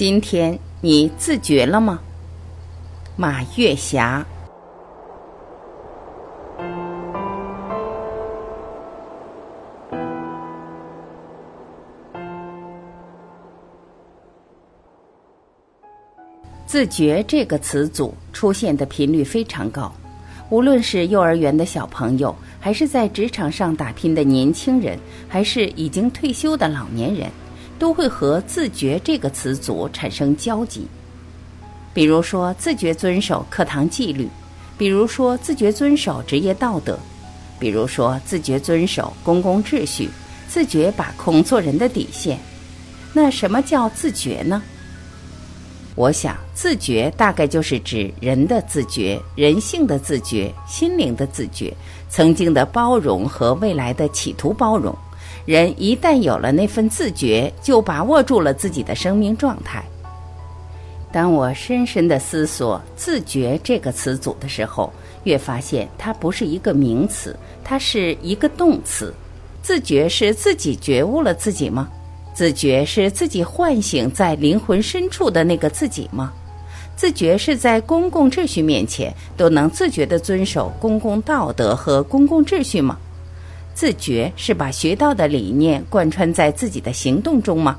今天你自觉了吗？马月霞。自觉这个词组出现的频率非常高，无论是幼儿园的小朋友，还是在职场上打拼的年轻人，还是已经退休的老年人，都会和“自觉”这个词组产生交集。比如说，自觉遵守课堂纪律；比如说，自觉遵守职业道德；比如说，自觉遵守公共秩序；自觉把控做人的底线。那什么叫自觉呢？我想，自觉大概就是指人的自觉、人性的自觉、心灵的自觉、曾经的包容和未来的企图包容。人一旦有了那份自觉，就把握住了自己的生命状态。当我深深的思索“自觉”这个词组的时候，越发现它不是一个名词，它是一个动词。自觉是自己觉悟了自己吗？自觉是自己唤醒在灵魂深处的那个自己吗？自觉是在公共秩序面前都能自觉地遵守公共道德和公共秩序吗？自觉是把学到的理念贯穿在自己的行动中吗？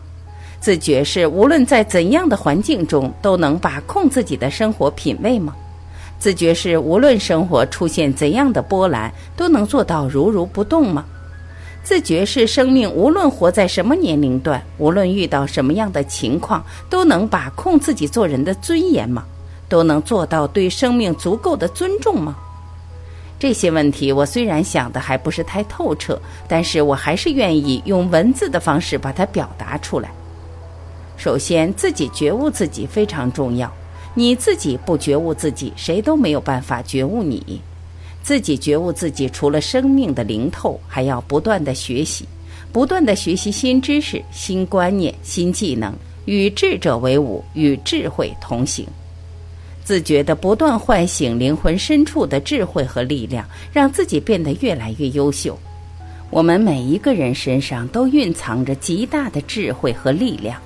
自觉是无论在怎样的环境中都能把控自己的生活品味吗？自觉是无论生活出现怎样的波澜都能做到如如不动吗？自觉是生命，无论活在什么年龄段，无论遇到什么样的情况，都能把控自己做人的尊严吗？都能做到对生命足够的尊重吗？这些问题我虽然想的还不是太透彻，但是我还是愿意用文字的方式把它表达出来。首先，自己觉悟自己非常重要，你自己不觉悟自己，谁都没有办法觉悟你。自己觉悟自己，除了生命的灵透，还要不断的学习，不断的学习新知识、新观念、新技能，与智者为伍，与智慧同行。自觉的不断唤醒灵魂深处的智慧和力量，让自己变得越来越优秀。我们每一个人身上都蕴藏着极大的智慧和力量。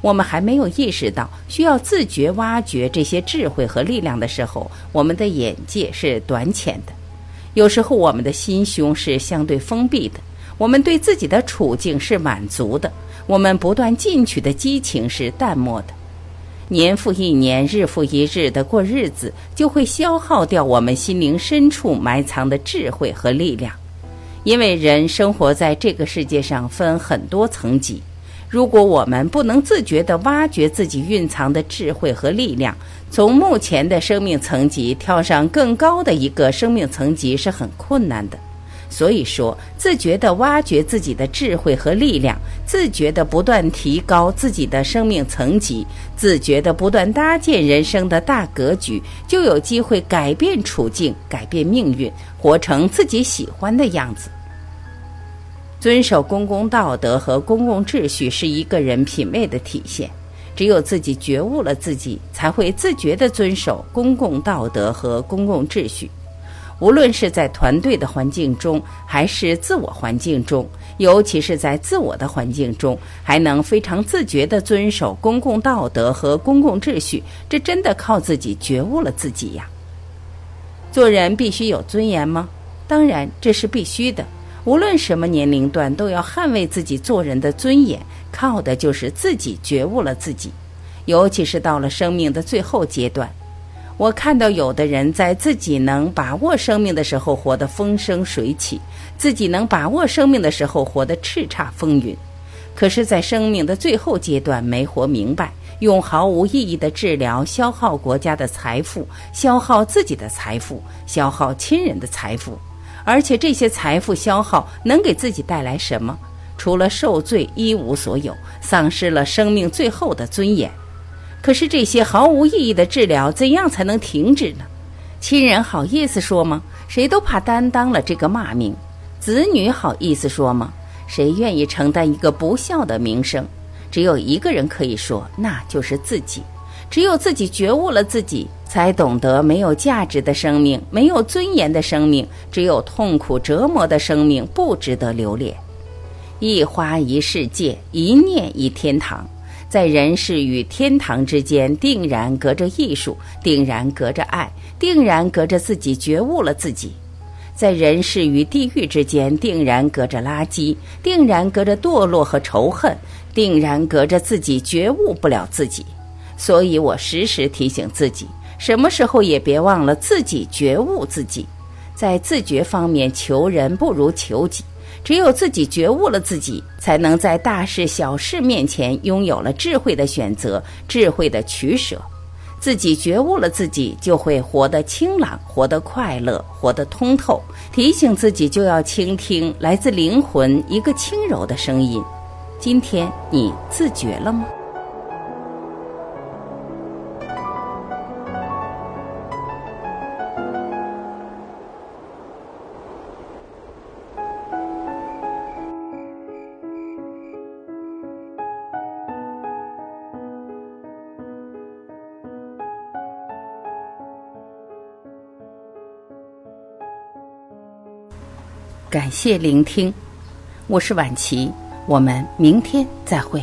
我们还没有意识到需要自觉挖掘这些智慧和力量的时候，我们的眼界是短浅的。有时候，我们的心胸是相对封闭的；我们对自己的处境是满足的；我们不断进取的激情是淡漠的。年复一年，日复一日的过日子，就会消耗掉我们心灵深处埋藏的智慧和力量。因为人生活在这个世界上，分很多层级。如果我们不能自觉地挖掘自己蕴藏的智慧和力量，从目前的生命层级跳上更高的一个生命层级是很困难的。所以说，自觉地挖掘自己的智慧和力量，自觉地不断提高自己的生命层级，自觉地不断搭建人生的大格局，就有机会改变处境，改变命运，活成自己喜欢的样子。遵守公共道德和公共秩序是一个人品味的体现。只有自己觉悟了自己，才会自觉地遵守公共道德和公共秩序。无论是在团队的环境中，还是自我环境中，尤其是在自我的环境中，还能非常自觉地遵守公共道德和公共秩序，这真的靠自己觉悟了自己呀。做人必须有尊严吗？当然，这是必须的。无论什么年龄段，都要捍卫自己做人的尊严，靠的就是自己觉悟了自己。尤其是到了生命的最后阶段，我看到有的人在自己能把握生命的时候活得风生水起，自己能把握生命的时候活得叱咤风云，可是，在生命的最后阶段没活明白，用毫无意义的治疗消耗国家的财富，消耗自己的财富，消耗亲人的财富。而且这些财富消耗能给自己带来什么？除了受罪，一无所有，丧失了生命最后的尊严。可是这些毫无意义的治疗，怎样才能停止呢？亲人好意思说吗？谁都怕担当了这个骂名。子女好意思说吗？谁愿意承担一个不孝的名声？只有一个人可以说，那就是自己。只有自己觉悟了自己，才懂得没有价值的生命，没有尊严的生命，只有痛苦折磨的生命不值得留恋。一花一世界，一念一天堂。在人世与天堂之间，定然隔着艺术，定然隔着爱，定然隔着自己觉悟了自己；在人世与地狱之间，定然隔着垃圾，定然隔着堕落和仇恨，定然隔着自己觉悟不了自己。所以我时时提醒自己，什么时候也别忘了自己觉悟自己。在自觉方面，求人不如求己。只有自己觉悟了自己，才能在大事小事面前拥有了智慧的选择、智慧的取舍。自己觉悟了自己，就会活得清朗、活得快乐、活得通透。提醒自己，就要倾听来自灵魂一个轻柔的声音。今天你自觉了吗？感谢聆听，我是晚琪，我们明天再会。